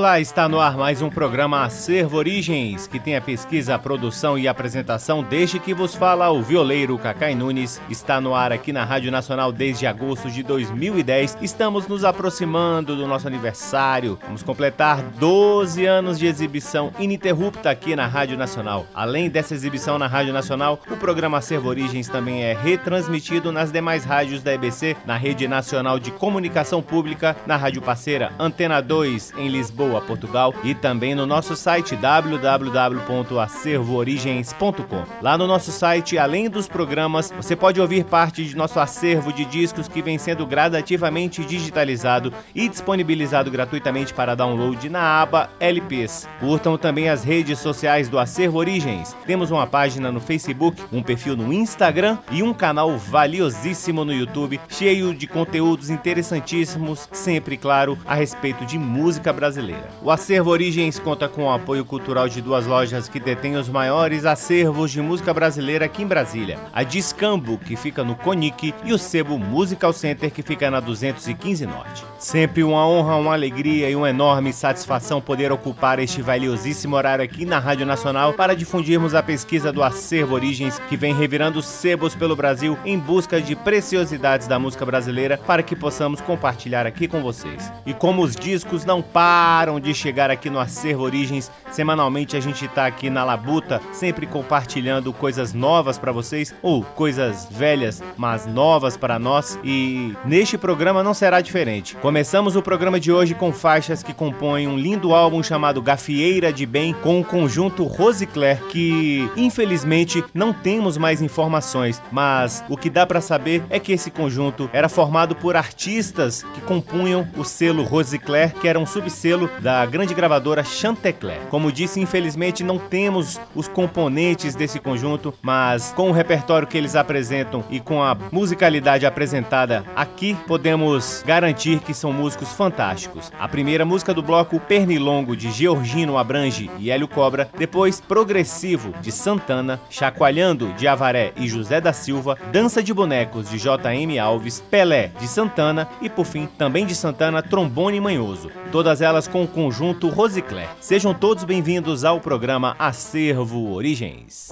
Olá, está no ar mais um programa Acervo Origens, que tem a pesquisa, a produção e a apresentação desde que vos fala o violeiro Cacai Nunes. Está no ar aqui na Rádio Nacional desde agosto de 2010. Estamos nos aproximando do nosso aniversário. Vamos completar 12 anos de exibição ininterrupta aqui na Rádio Nacional. Além dessa exibição na Rádio Nacional, o programa Acervo Origens também é retransmitido nas demais rádios da EBC, na Rede Nacional de Comunicação Pública, na Rádio Parceira Antena 2 em Lisboa Lisboa, Portugal e também no nosso site www.acervoorigens.com. Lá no nosso site, além dos programas, você pode ouvir parte de nosso acervo de discos que vem sendo gradativamente digitalizado e disponibilizado gratuitamente para download na aba LPs. Curtam também as redes sociais do Acervo Origens. Temos uma página no Facebook, um perfil no Instagram e um canal valiosíssimo no YouTube, cheio de conteúdos interessantíssimos, sempre claro, a respeito de música brasileira. O Acervo Origens conta com o apoio cultural de duas lojas que detêm os maiores acervos de música brasileira aqui em Brasília. A Discambo, que fica no Conic, e o Sebo Musical Center, que fica na 215 Norte. Sempre uma honra, uma alegria e uma enorme satisfação poder ocupar este valiosíssimo horário aqui na Rádio Nacional para difundirmos a pesquisa do Acervo Origens, que vem revirando sebos pelo Brasil em busca de preciosidades da música brasileira para que possamos compartilhar aqui com vocês. E como os discos não param acabaram de chegar aqui no Acervo Origens. Semanalmente a gente está aqui na Labuta, sempre compartilhando coisas novas para vocês ou coisas velhas, mas novas para nós. E neste programa não será diferente. Começamos o programa de hoje com faixas que compõem um lindo álbum chamado Gafieira de Bem com o conjunto Rosicler, que infelizmente não temos mais informações, mas o que dá para saber é que esse conjunto era formado por artistas que compunham o selo Rosicler, que era um subselo da grande gravadora Chantecler. Como disse, infelizmente não temos os componentes desse conjunto, mas com o repertório que eles apresentam e com a musicalidade apresentada aqui, podemos garantir que são músicos fantásticos. A primeira música do bloco, Pernilongo, de Georgino Abrange e Hélio Cobra, depois Progressivo, de Santana, Chacoalhando, de Avaré e José da Silva, Dança de Bonecos, de J.M. Alves, Pelé, de Santana e, por fim, também de Santana, Trombone Manhoso. Todas elas com conjunto Rosicler. Sejam todos bem-vindos ao programa Acervo Origens.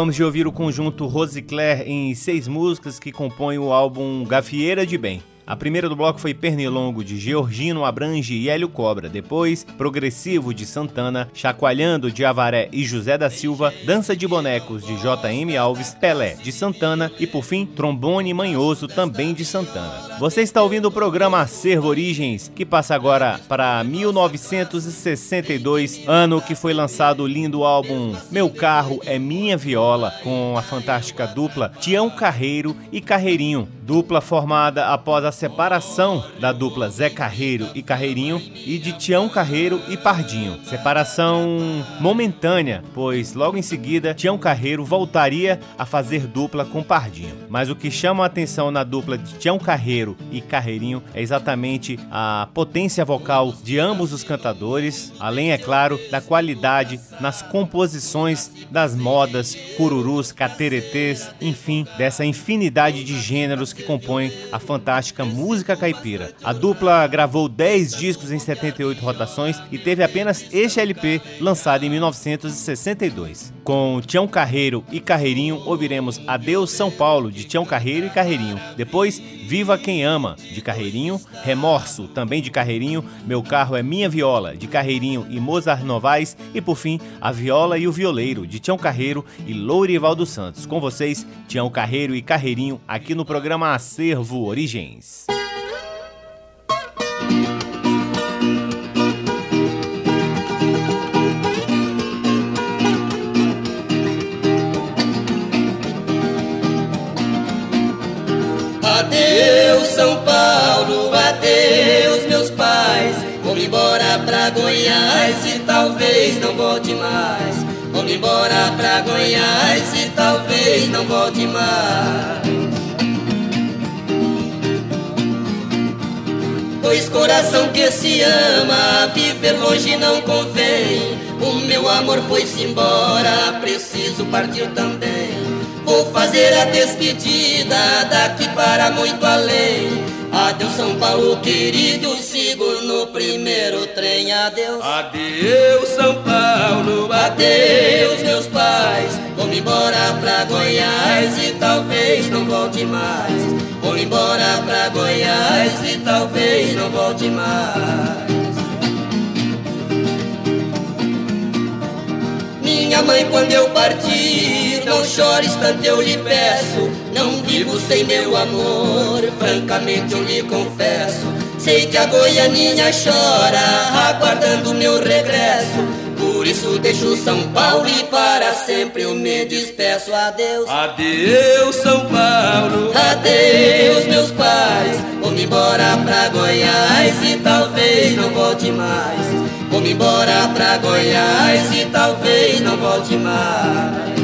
Acabamos de ouvir o conjunto Rosicler em seis músicas que compõem o álbum Gafieira de Bem. A primeira do bloco foi Pernilongo, de Georgino Abrange e Hélio Cobra. Depois, Progressivo, de Santana, Chacoalhando, de Avaré e José da Silva, Dança de Bonecos, de J.M. Alves, Pelé, de Santana e, por fim, Trombone Manhoso, também de Santana. Você está ouvindo o programa Acervo Origens, que passa agora para 1962, ano que foi lançado o lindo álbum Meu Carro é Minha Viola, com a fantástica dupla Tião Carreiro e Carreirinho, dupla formada após a separação da dupla Zé Carreiro e Carreirinho e de Tião Carreiro e Pardinho. Separação momentânea, pois logo em seguida Tião Carreiro voltaria a fazer dupla com Pardinho. Mas o que chama a atenção na dupla de Tião Carreiro e Carreirinho é exatamente a potência vocal de ambos os cantadores, além, é claro, da qualidade nas composições das modas, cururus, cateretês, enfim, dessa infinidade de gêneros que compõem a fantástica música caipira. A dupla gravou 10 discos em 78 rotações e teve apenas este LP lançado em 1962. Com Tião Carreiro e Carreirinho, ouviremos Adeus São Paulo, de Tião Carreiro e Carreirinho. Depois, Viva Quem Ama, de Carreirinho. Remorso, também de Carreirinho. Meu Carro é Minha Viola, de Carreirinho e Mozart Novaes. E por fim, A Viola e o Violeiro, de Tião Carreiro e Lourival dos Santos. Com vocês, Tião Carreiro e Carreirinho, aqui no programa Acervo Origens. Pra Goiás e talvez não volte mais. Vou embora pra Goiás e talvez não volte mais. Pois coração que se ama, viver longe não convém. O meu amor foi-se embora, preciso partir também. Vou fazer a despedida daqui para muito além. Adeus São Paulo querido, sigo no primeiro trem. Adeus. Adeus São Paulo, adeus meus pais. Vou embora pra Goiás e talvez não volte mais. Vou embora pra Goiás e talvez não volte mais. Minha mãe, quando eu partir, não chores tanto eu lhe peço. Não vivo sem meu amor, francamente eu lhe confesso. Sei que a goianinha chora, aguardando meu regresso. Por isso deixo São Paulo e para sempre eu me despeço. Adeus. Adeus, São Paulo. Adeus, meus pais. Vou-me embora pra Goiás e talvez não volte mais. Vou-me embora pra Goiás e talvez não volte mais.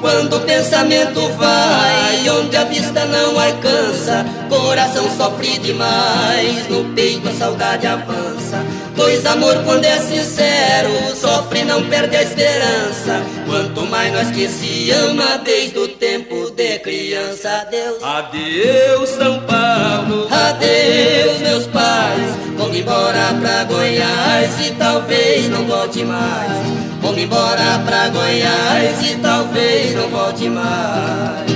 Quando o pensamento vai onde a vista não alcança, coração sofre demais, no peito a saudade avança. Pois amor quando é sincero, sofre não perde a esperança. Quanto mais nós que se ama desde o tempo de criança. Adeus. Adeus São Paulo. Adeus meus pais. Vou embora pra Goiás e talvez não volte mais. Vou embora pra Goiás e talvez não volte mais.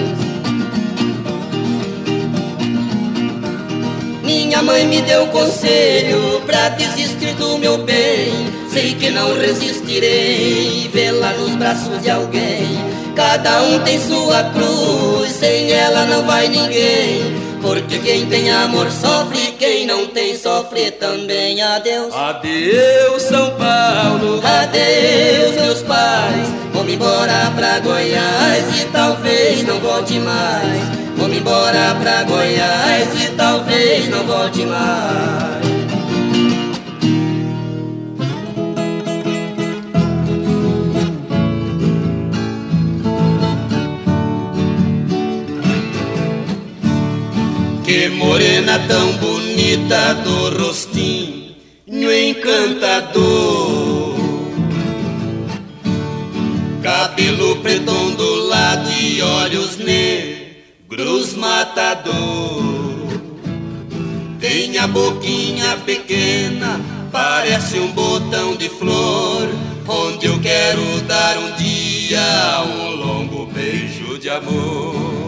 Minha mãe me deu conselho pra desistir do meu bem. Sei que não resistirei, vê-la nos braços de alguém. Cada um tem sua cruz, sem ela não vai ninguém. Porque quem tem amor sofre, quem não tem sofre também. Adeus. Adeus, São Paulo. Adeus, meus pais. Vou-me embora pra Goiás e talvez não volte mais. Vou-me embora pra Goiás e talvez não volte mais. Morena tão bonita do rostinho encantador Cabelo preto ondulado e olhos negros matador tem a boquinha pequena, parece um botão de flor, onde eu quero dar um dia um longo beijo de amor.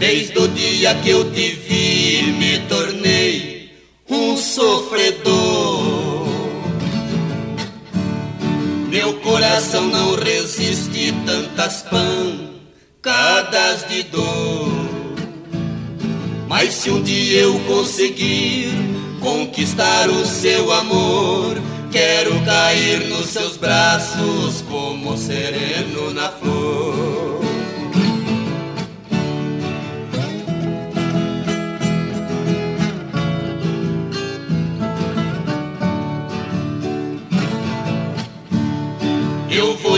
Desde o dia que eu te vi, me tornei um sofredor. Meu coração não resiste tantas pancadas de dor. Mas se um dia eu conseguir conquistar o seu amor, quero cair nos seus braços como sereno na flor.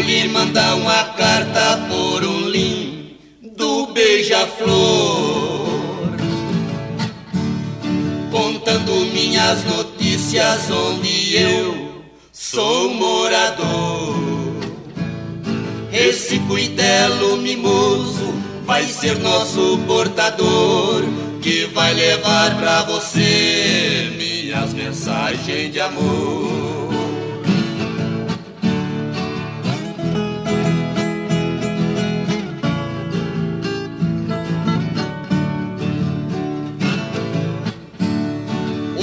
Lhe mandar uma carta por um lindo beija-flor Contando minhas notícias onde eu sou morador Esse cuidelo mimoso vai ser nosso portador, que vai levar pra você minhas mensagens de amor.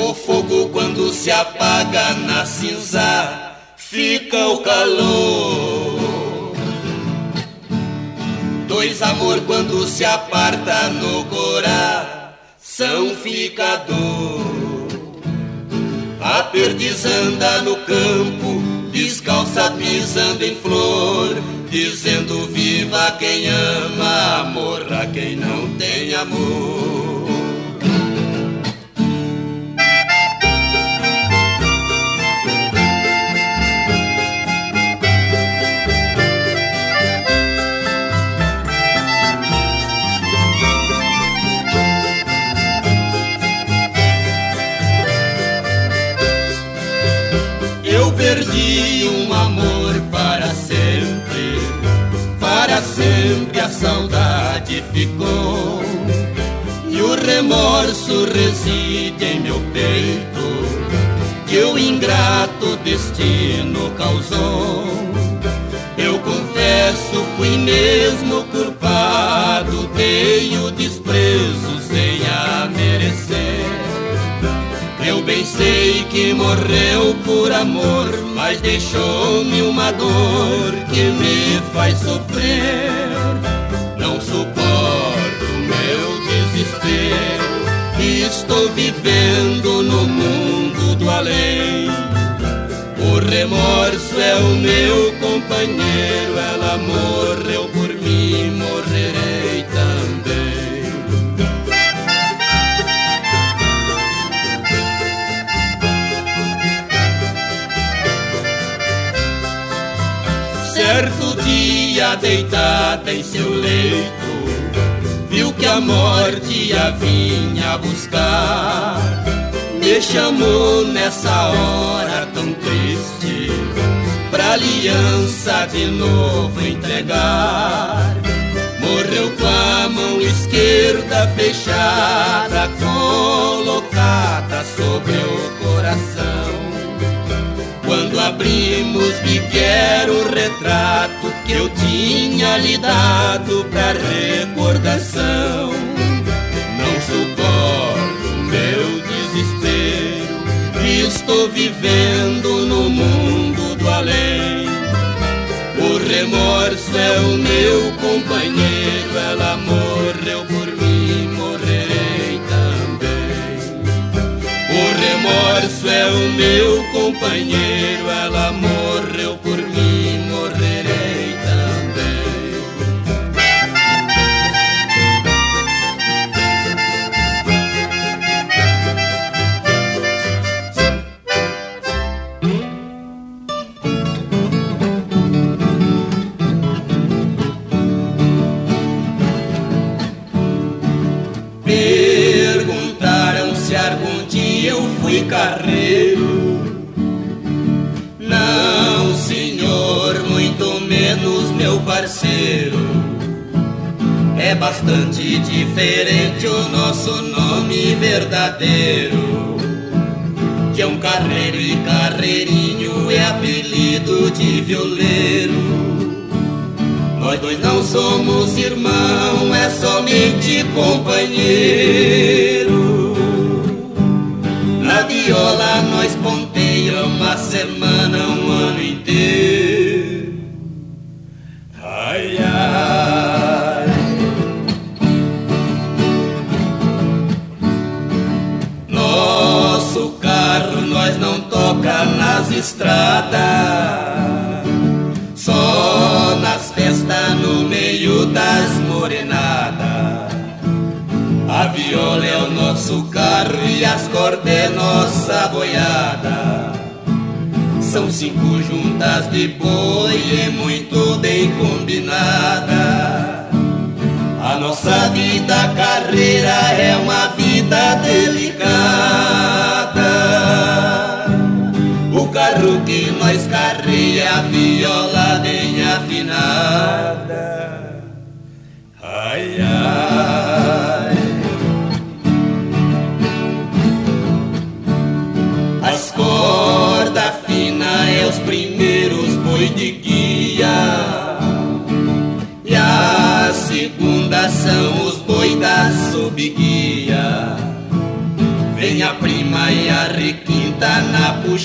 O fogo quando se apaga na cinza, fica o calor. Dois amor quando se aparta no coração fica dor. A perdiz anda no campo, descalça pisando em flor, dizendo viva quem ama, morra quem não tem amor. Perdi um amor para sempre, para sempre a saudade ficou. E o remorso reside em meu peito, que o ingrato destino causou. Eu confesso, fui mesmo culpado, dei o desprezo sem a merecer. Eu bem sei que morreu por amor, mas deixou-me uma dor que me faz sofrer. Não suporto meu desespero, estou vivendo no mundo do além. O remorso é o meu companheiro, ela morreu por mim, morrerei deitada em seu leito, viu que a morte a vinha buscar. Me chamou nessa hora tão triste, pra aliança de novo entregar. Morreu com a mão esquerda fechada, colocada sobre o coração. Quando abrimos vi que era o retrato que eu tinha lhe dado pra recordação. Não suporto meu desespero, estou vivendo no mundo do além. O remorso é o meu companheiro, ela morreu por mim, morrerei também. O remorso é o meu companheiro, ela morreu por mim,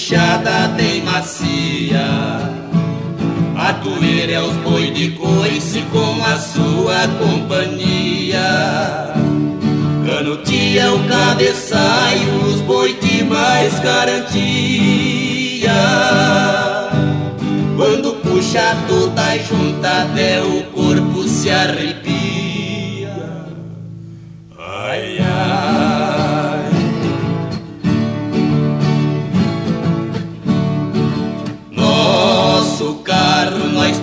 puxada bem macia. A doer é os boi de coice com a sua companhia. Canutia o cabeçalho, os boi de mais garantia. Quando puxa toda junta até o corpo se arrepia.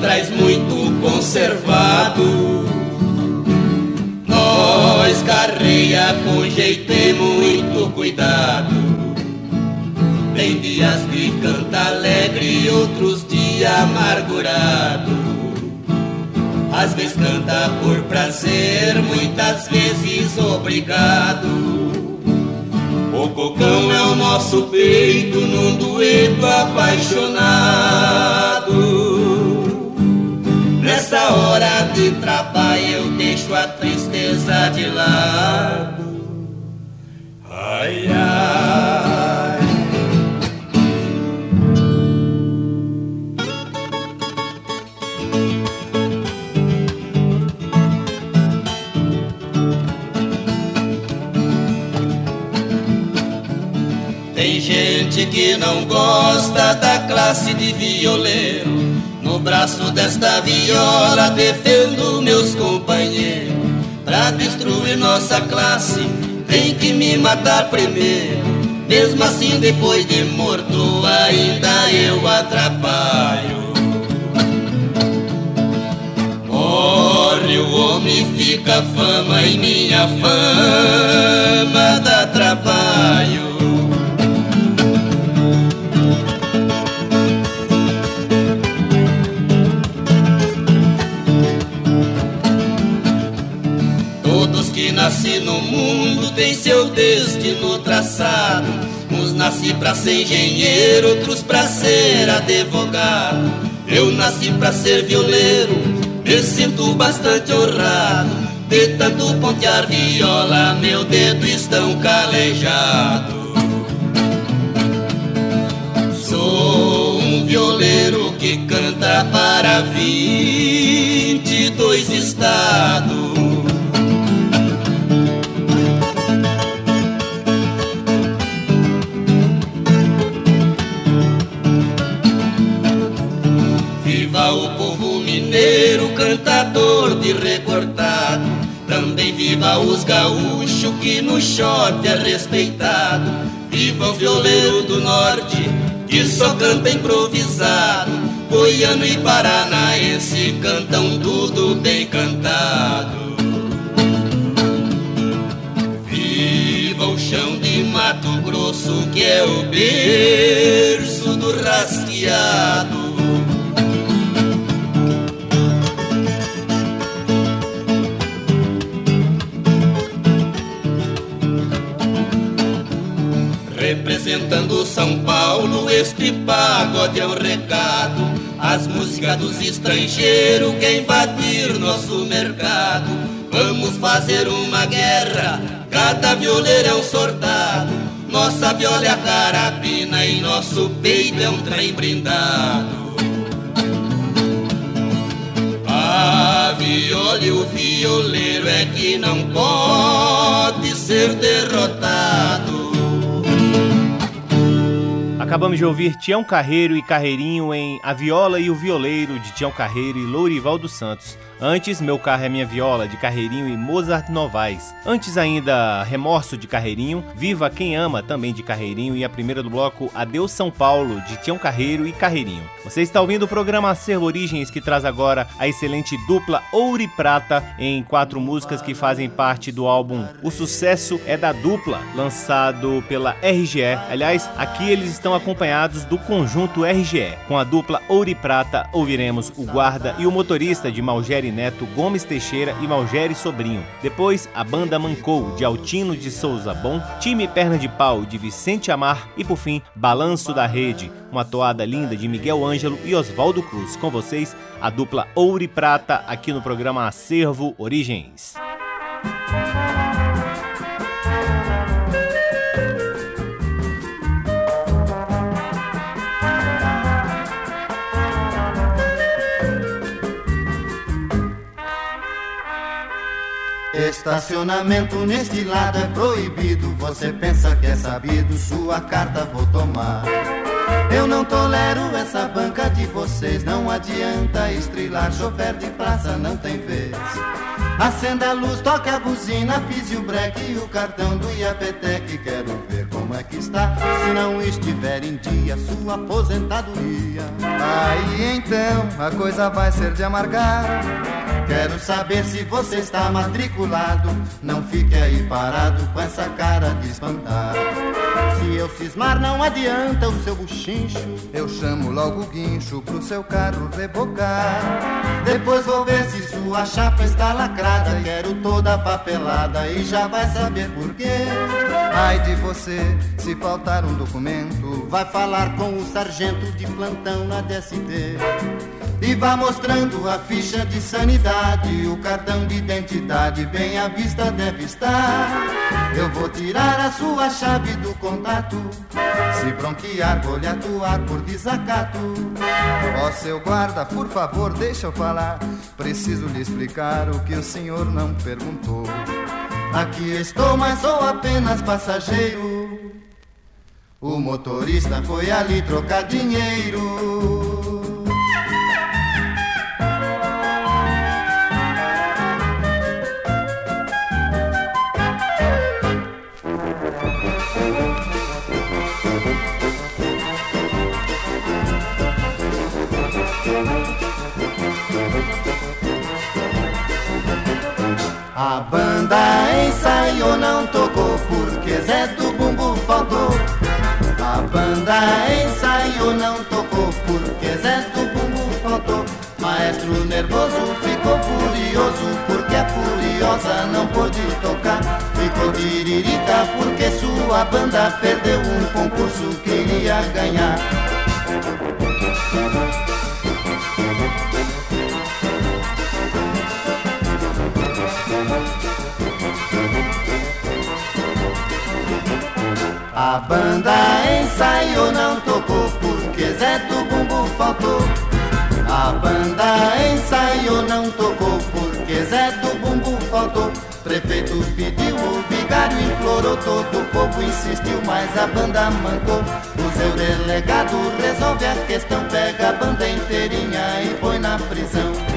Traz muito conservado. Nós carreia com jeito e muito cuidado. Tem dias que canta alegre, outros dias amargurado. Às vezes canta por prazer, muitas vezes obrigado. O cocão é o nosso peito num dueto apaixonado. Nessa hora de trabalho eu deixo a tristeza de lado. Ai, ai. Tem gente que não gosta da classe de violeiro. No braço desta viola defendo meus companheiros. Pra destruir nossa classe, tem que me matar primeiro. Mesmo assim, depois de morto, ainda eu atrapalho. Morre o homem, fica fama e minha fama dá têm seu destino traçado. Uns nasci pra ser engenheiro, outros pra ser advogado. Eu nasci pra ser violeiro, me sinto bastante honrado. De tanto pontear viola, meu dedo estão calejado. Sou um violeiro que canta para vinte e dois estados. Cantador de recortado. Também viva os gaúchos que no shot é respeitado. Viva o violeiro do norte que só canta improvisado. Goiano e paranaense cantam tudo bem cantado. Viva o chão de Mato Grosso que é o berço do rasqueado. Representando São Paulo, este pagode é o recado. As músicas dos estrangeiros que invadir nosso mercado. Vamos fazer uma guerra, cada violeiro é um soldado. Nossa viola é a carabina e nosso peito é um trem brindado. A viola e o violeiro é que não pode ser derrotado. Acabamos de ouvir Tião Carreiro e Carreirinho em A Viola e o Violeiro, de Tião Carreiro e Lourival dos Santos. Antes, Meu Carro é Minha Viola, de Carreirinho e Mozart Novaes. Antes ainda, Remorso, de Carreirinho, Viva Quem Ama, também de Carreirinho, e a primeira do bloco, Adeus São Paulo, de Tião Carreiro e Carreirinho. Você está ouvindo o programa Acervo Origens, que traz agora a excelente dupla Ouro e Prata, em quatro músicas que fazem parte do álbum O Sucesso é da Dupla, lançado pela RGE. Aliás, aqui eles estão acompanhados do conjunto RGE. Com a dupla Ouro e Prata, ouviremos o guarda e o motorista de Neto Gomes Teixeira e Malgere Sobrinho. Depois, a banda Mancou, de Altino de Souza Bom, Time Perna de Pau, de Vicente Amar e, por fim, Balanço da Rede, uma toada linda de Miguel Ângelo e Oswaldo Cruz. Com vocês, a dupla Ouro e Prata, aqui no programa Acervo Origens. Estacionamento neste lado é proibido. Você pensa que é sabido, sua carta vou tomar. Eu não tolero essa banca de vocês. Não adianta estrilar, chofer de praça não tem vez. Acenda a luz, toque a buzina, pise o breque e o cartão do IAPTEC. Quero ver como é que está, se não estiver em dia sua aposentadoria. Aí então a coisa vai ser de amargar. Quero saber se você está matriculado. Não fique aí parado com essa cara de espantar. Se eu cismar, não adianta o seu buchincho. Eu chamo logo o guincho pro seu carro rebocar. Depois vou ver se sua chapa está lacrada. Quero toda papelada e já vai saber por quê. Ai de você, se faltar um documento, vai falar com o sargento de plantão na DST. E vá mostrando a ficha de sanidade, o cartão de identidade bem à vista deve estar. Eu vou tirar a sua chave do contato. Se bronquear, vou lhe atuar por desacato. Ó seu guarda, por favor, deixa eu falar. Preciso lhe explicar o que o senhor não perguntou. Aqui estou, mas sou apenas passageiro. O motorista foi ali trocar dinheiro. A banda ensaiou, não tocou porque Zé do Bumbo faltou. A banda ensaiou, não tocou porque Zé do Bumbo faltou. Maestro nervoso ficou furioso porque a furiosa não pôde tocar. Ficou tiririca porque sua banda perdeu um concurso que iria ganhar. A banda ensaiou, não tocou porque Zé do Bumbo faltou. A banda ensaiou, não tocou porque Zé do Bumbo faltou. Prefeito pediu, o vigário implorou, todo o povo insistiu, mas a banda mancou. O seu delegado resolve a questão, pega a banda inteirinha e põe na prisão.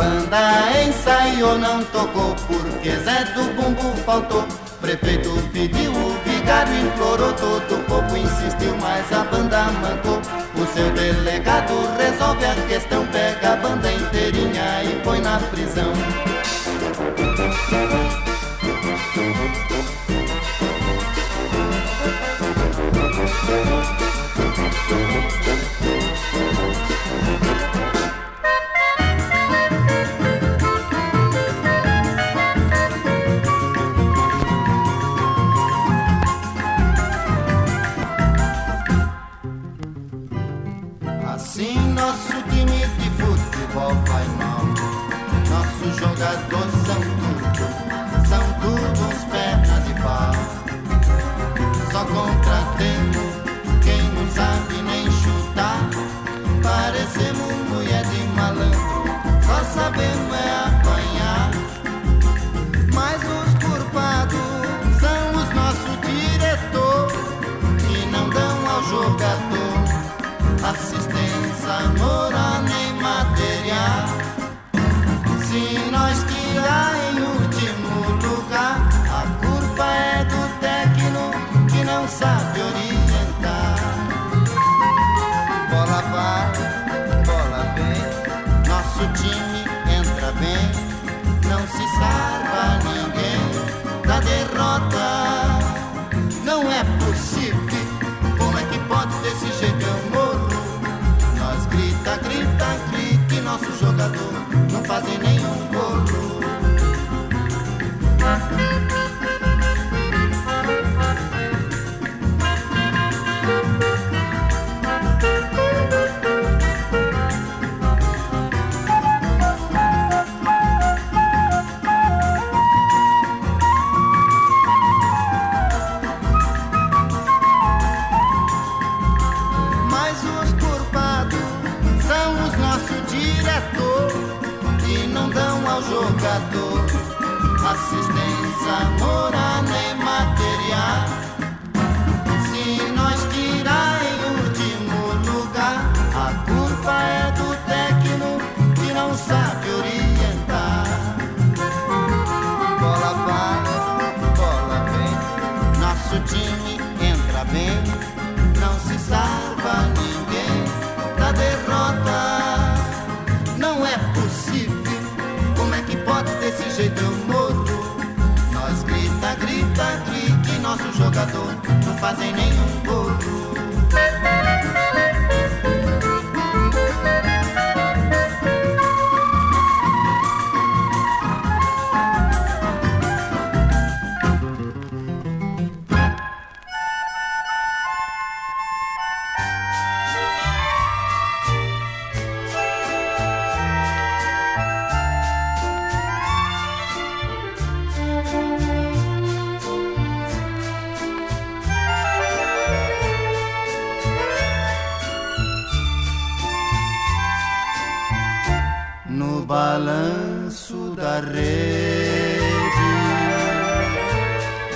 Banda ensaiou, não tocou porque Zé do Bumbo faltou. Prefeito pediu, o vigário implorou, todo o povo insistiu, mas a banda mancou. O seu delegado resolve a questão, pega a banda inteirinha e põe na prisão. amigas do São Tudo são todos perna de pau. Só contratemos quem não sabe nem chutar. Parecemos mulher de malandro, só sabemos é apanhar. Mas os culpados são os nosso diretor, que não dão ao jogador assistência, amor. fazer nenhum.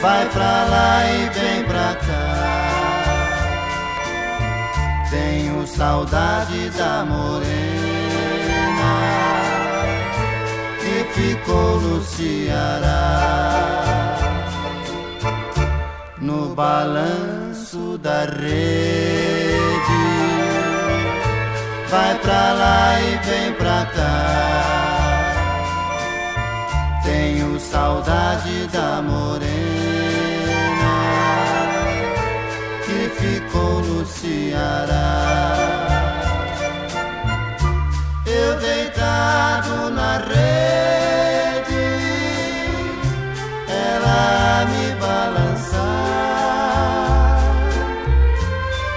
Vai pra lá e vem pra cá. Tenho saudade da morena que ficou no Ceará. No balanço da rede, vai pra lá e vem pra cá. Tenho saudade da morena ficou no Ceará. Eu deitado na rede, ela me balançar.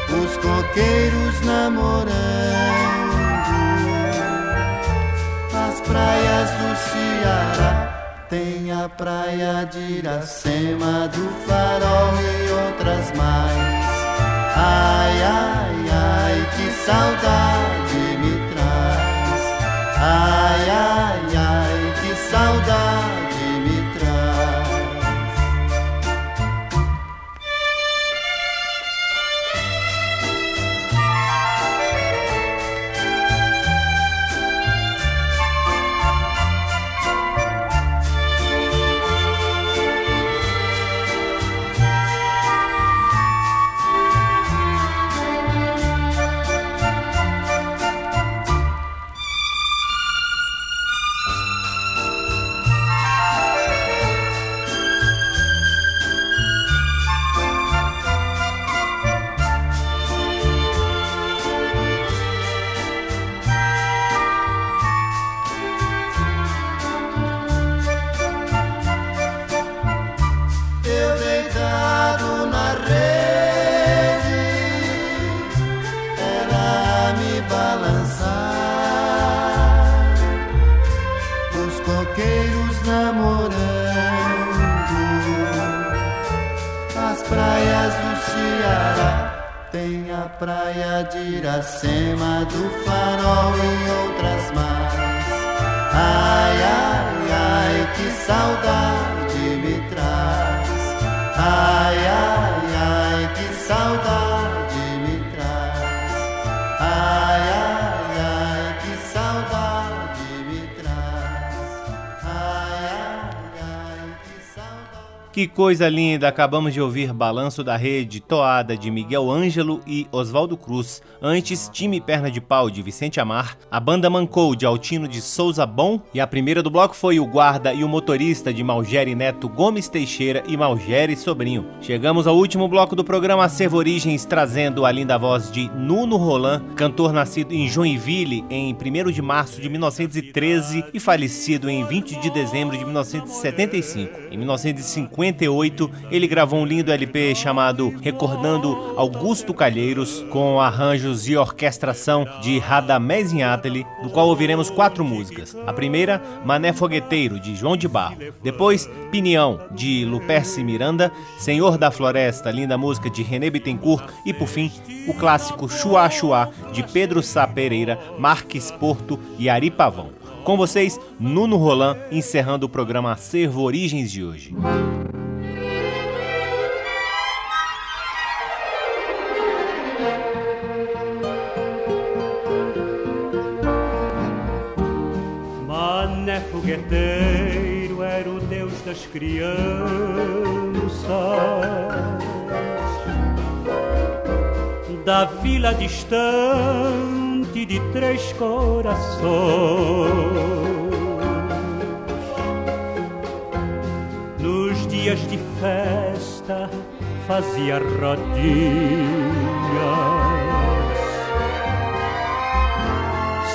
Os coqueiros namorando, as praias do Ceará. Tem a praia de Iracema, do Farol e outras mais. Ai, ai, ai, que saudade me traz. Ai, ai, ai, que saudade. Coisa linda! Acabamos de ouvir Balanço da Rede, toada de Miguel Ângelo e Oswaldo Cruz. Antes, Time Perna de Pau de Vicente Amar, a banda Mancou de Altino de Souza Bom e a primeira do bloco foi o Guarda e o Motorista de Malgere Neto Gomes Teixeira e Malgere Sobrinho. Chegamos ao último bloco do programa Acervo Origens, trazendo a linda voz de Nuno Roland, cantor nascido em Joinville em 1 de março de 1913 e falecido em 20 de dezembro de 1975. Em 1950 58, ele gravou um lindo LP chamado Recordando Augusto Calheiros, com arranjos e orquestração de Radamés Ináteli, do qual ouviremos quatro músicas. A primeira, Mané Fogueteiro, de João de Barro. Depois, Pinião, de Luperce Miranda, Senhor da Floresta, linda música de René Bittencourt. E, por fim, o clássico Chua Chua, de Pedro Sá Pereira, Marques Porto e Ari Pavão. Com vocês, Nuno Roland, encerrando o programa Acervo Origens de hoje. Das crianças. Da vila distante de três corações. Nos dias de festa fazia rodinhas,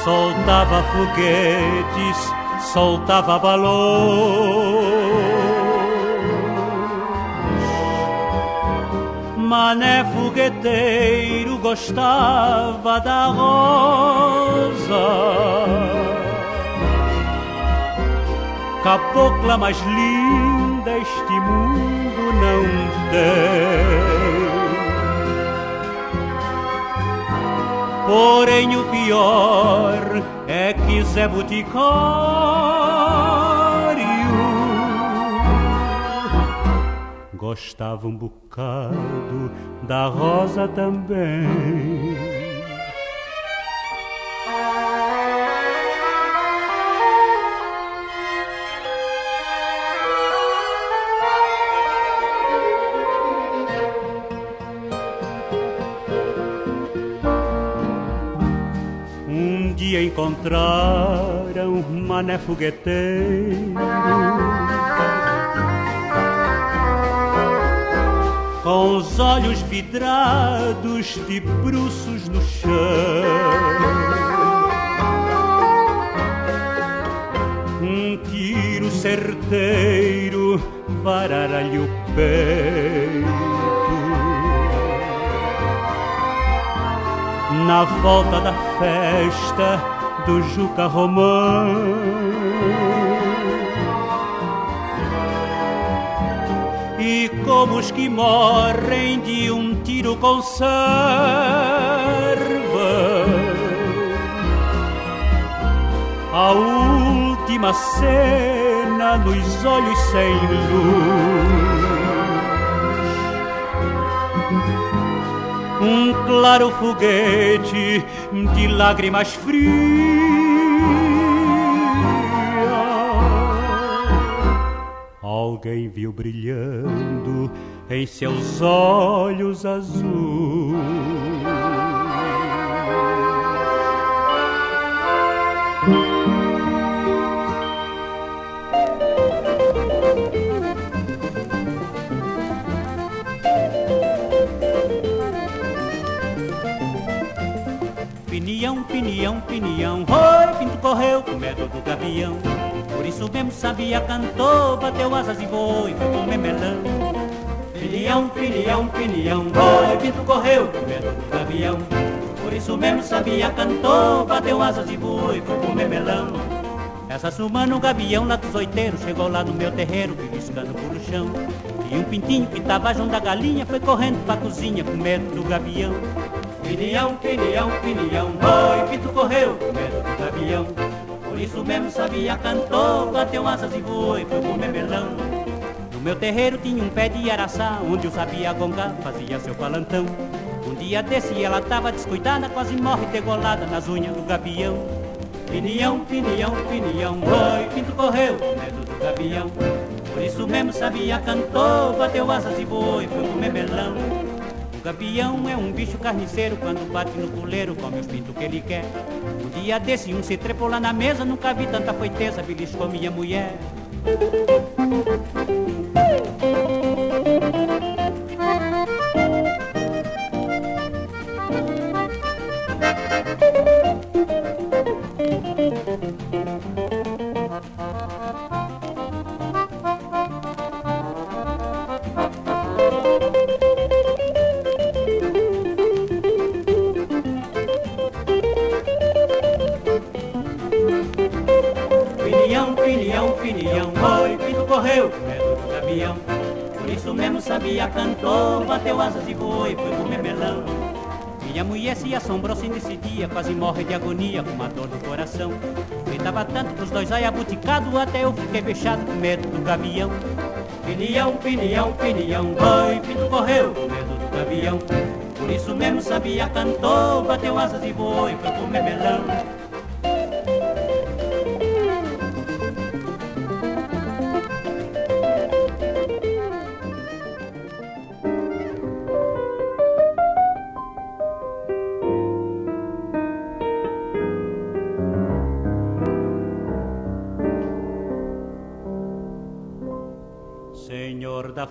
soltava foguetes, soltava balões mané fogueteiro gostava da rosa. Cabocla mais linda este mundo não tem. Porém o pior é que Zé Boticário gostava um bocado da rosa também. Um dia encontraram mané fogueteiro os olhos vidrados de bruços no chão. Um tiro certeiro varara-lhe o peito. Na volta da festa do Juca Romano como os que morrem de um tiro conserva. A última cena nos olhos sem luz. Um claro foguete de lágrimas frias alguém viu brilhando em seus olhos azuis. Pinião, pinião, pinião, oi, pinto correu com medo do gavião. Isso mesmo sabia, cantou, bateu asas e voou e foi comer melão. Pinião, pinião, pinião, oi, pinto correu com medo do gavião. Por isso mesmo sabia, cantou, bateu asas e voou e foi comer melão. Essa sumana, um gavião lá dos oiteiros, chegou lá no meu terreiro, beliscando por o chão. E um pintinho que tava junto da galinha foi correndo pra cozinha com medo do gavião. Pinião, pinião, pinião, oi, pinto correu com medo do gavião. Por isso mesmo sabia, cantou, bateu asas e voou e foi comer melão. No meu terreiro tinha um pé de araçá, onde eu sabia gongar, fazia seu palantão. Um dia desse ela tava descuidada, quase morre degolada nas unhas do gavião. Pinião, pinião, pinião, oi, pinto correu, medo do gavião. Por isso mesmo sabia, cantou, bateu asas e voou e foi comer melão. O gavião é um bicho carniceiro, quando bate no puleiro, come os pintos que ele quer. Um dia desse, um se trepou lá na mesa, nunca vi tanta foiteza, beliscou minha mulher. Isso mesmo sabia, cantou, bateu asas e voou e foi comer melão. Minha mulher se assombrou sem decidia, quase morre de agonia com uma dor no coração. Gritava tanto pros dois aí abuticados, até eu fiquei fechado com medo do gavião. Pinião, pinião, pinião, oi, pinto correu, com medo do gavião. Por isso mesmo sabia, cantou, bateu asas e voou e foi comer melão.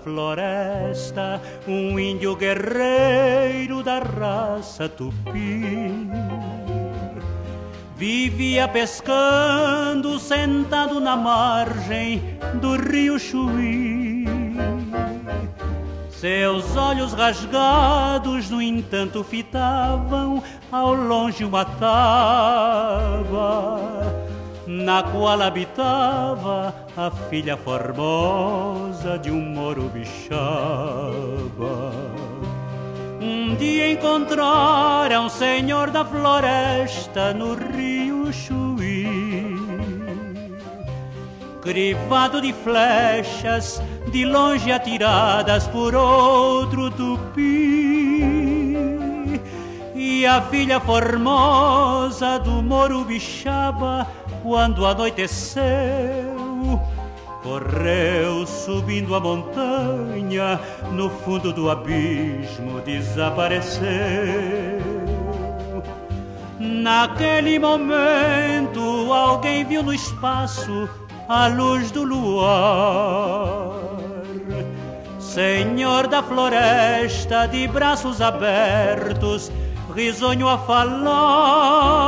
Floresta, um índio guerreiro da raça tupi. Vivia pescando sentado na margem do rio Chuí. Seus olhos rasgados, no entanto, fitavam ao longe uma tava na qual habitava a filha formosa de um moro. Um dia encontraram um senhor da floresta no rio Chuí, crivado de flechas de longe atiradas por outro tupi. E a filha formosa do moro quando anoiteceu, correu subindo a montanha, no fundo do abismo desapareceu. Naquele momento, alguém viu no espaço a luz do luar. Senhor da floresta, de braços abertos, risonho a falar.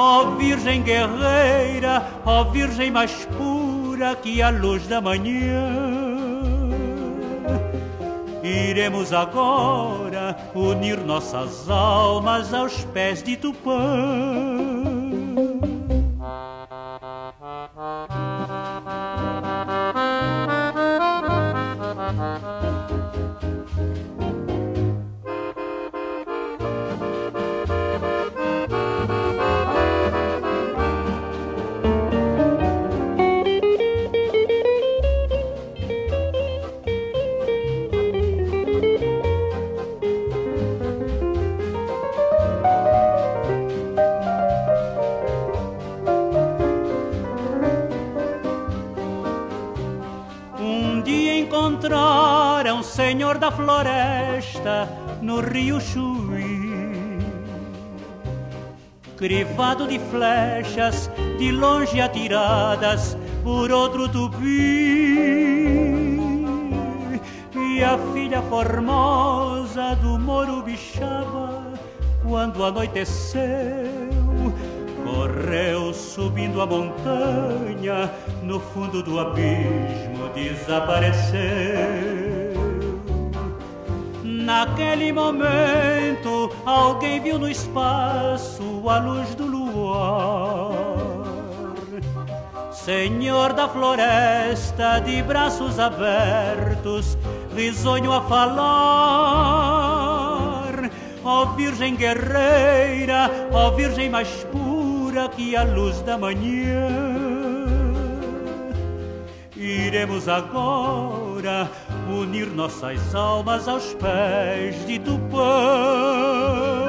Ó oh, Virgem guerreira, ó oh, Virgem mais pura que a luz da manhã. Iremos agora unir nossas almas aos pés de Tupã. Floresta no rio Chuí. Crivado de flechas de longe atiradas por outro tupi. E a filha formosa do moro bixaba, quando anoiteceu, correu subindo a montanha, no fundo do abismo desapareceu. Naquele momento, alguém viu no espaço a luz do luar. Senhor da floresta, de braços abertos, risonho a falar. Ó oh, Virgem guerreira, ó oh, Virgem mais pura que a luz da manhã. Iremos agora unir nossas almas aos pés de Tupã.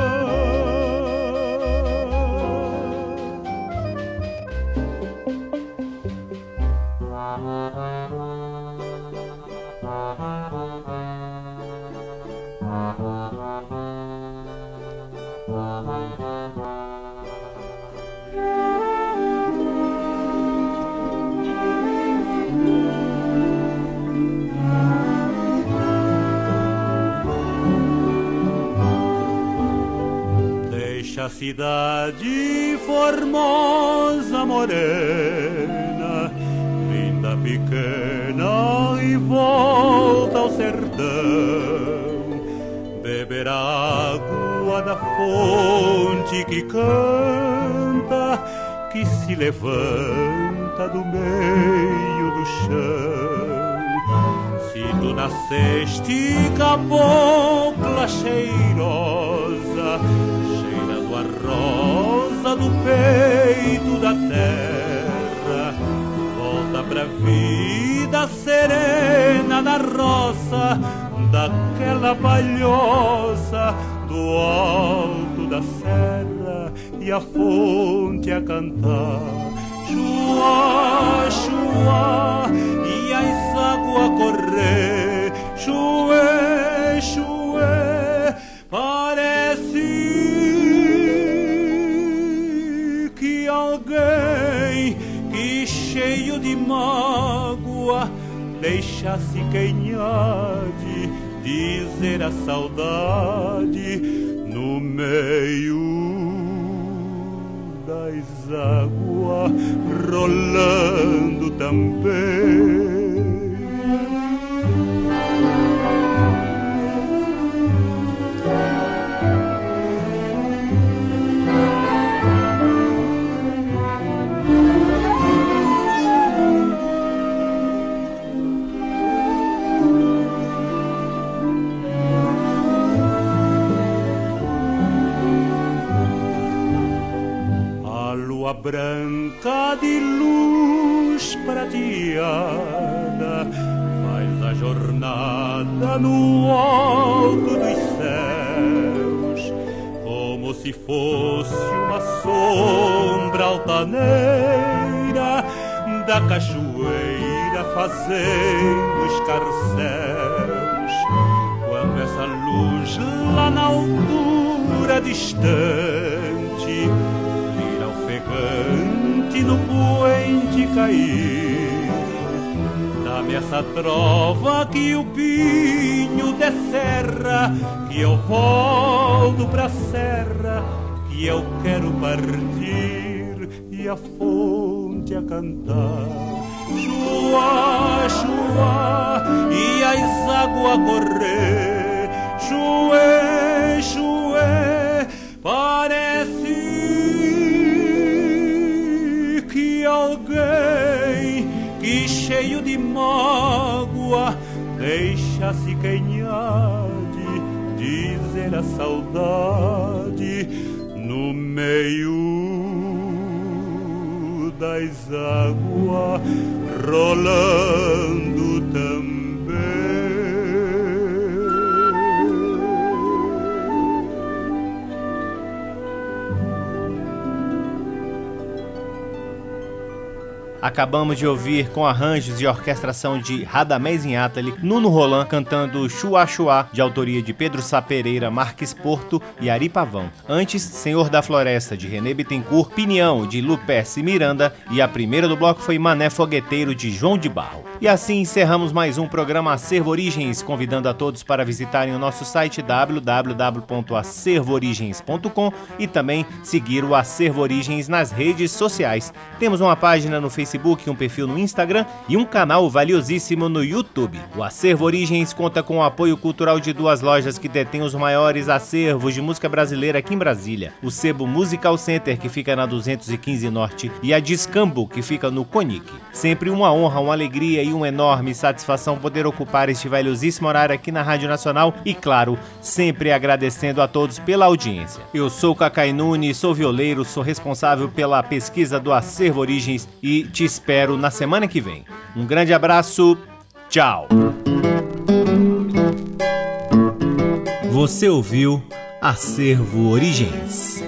Cidade formosa morena, linda pequena e volta ao sertão, beber água da fonte que canta, que se levanta do meio do chão. Se tu nasceste cabocla cheirosa, rosa do peito da terra volta pra vida serena na roça daquela palhoça do alto da serra e a fonte a cantar. Chua, chua e as águas a correr chué, deixasse de dizer a saudade no meio das águas rolando também. Fosse uma sombra altaneira da cachoeira fazendo escarcéus. Quando essa luz lá na altura distante ofegante no poente cair. Dá-me essa trova que o pinho descerra, que eu volto pra serra, quero partir e a fonte a cantar. Chua, chua, e as águas correr, chué, chué, parece alguém que cheio de mágoa deixa-se de dizer a saudade no meio das águas rolando Acabamos de ouvir com arranjos e orquestração de Radamés Inátali, Nuno Roland cantando Chua Chua, de autoria de Pedro Sá Pereira, Marques Porto e Ari Pavão. Antes, Senhor da Floresta, de René Bittencourt, Pinião, de Luperce Miranda e a primeira do bloco foi Mané Fogueteiro, de João de Barro. E assim encerramos mais um programa Acervo Origens, convidando a todos para visitarem o nosso site www.acervoorigens.com e também seguir o Acervo Origens nas redes sociais. Temos uma página no Facebook Facebook, um perfil no Instagram e um canal valiosíssimo no YouTube. O Acervo Origens conta com o apoio cultural de duas lojas que detêm os maiores acervos de música brasileira aqui em Brasília: o Sebo Musical Center, que fica na 215 Norte, e a Discambo, que fica no Conic. Sempre uma honra, uma alegria e uma enorme satisfação poder ocupar este valiosíssimo horário aqui na Rádio Nacional e, claro, sempre agradecendo a todos pela audiência. Eu sou Cacai Nunes, sou violeiro, sou responsável pela pesquisa do Acervo Origens e te espero na semana que vem. Um grande abraço, tchau! Você ouviu Acervo Origens.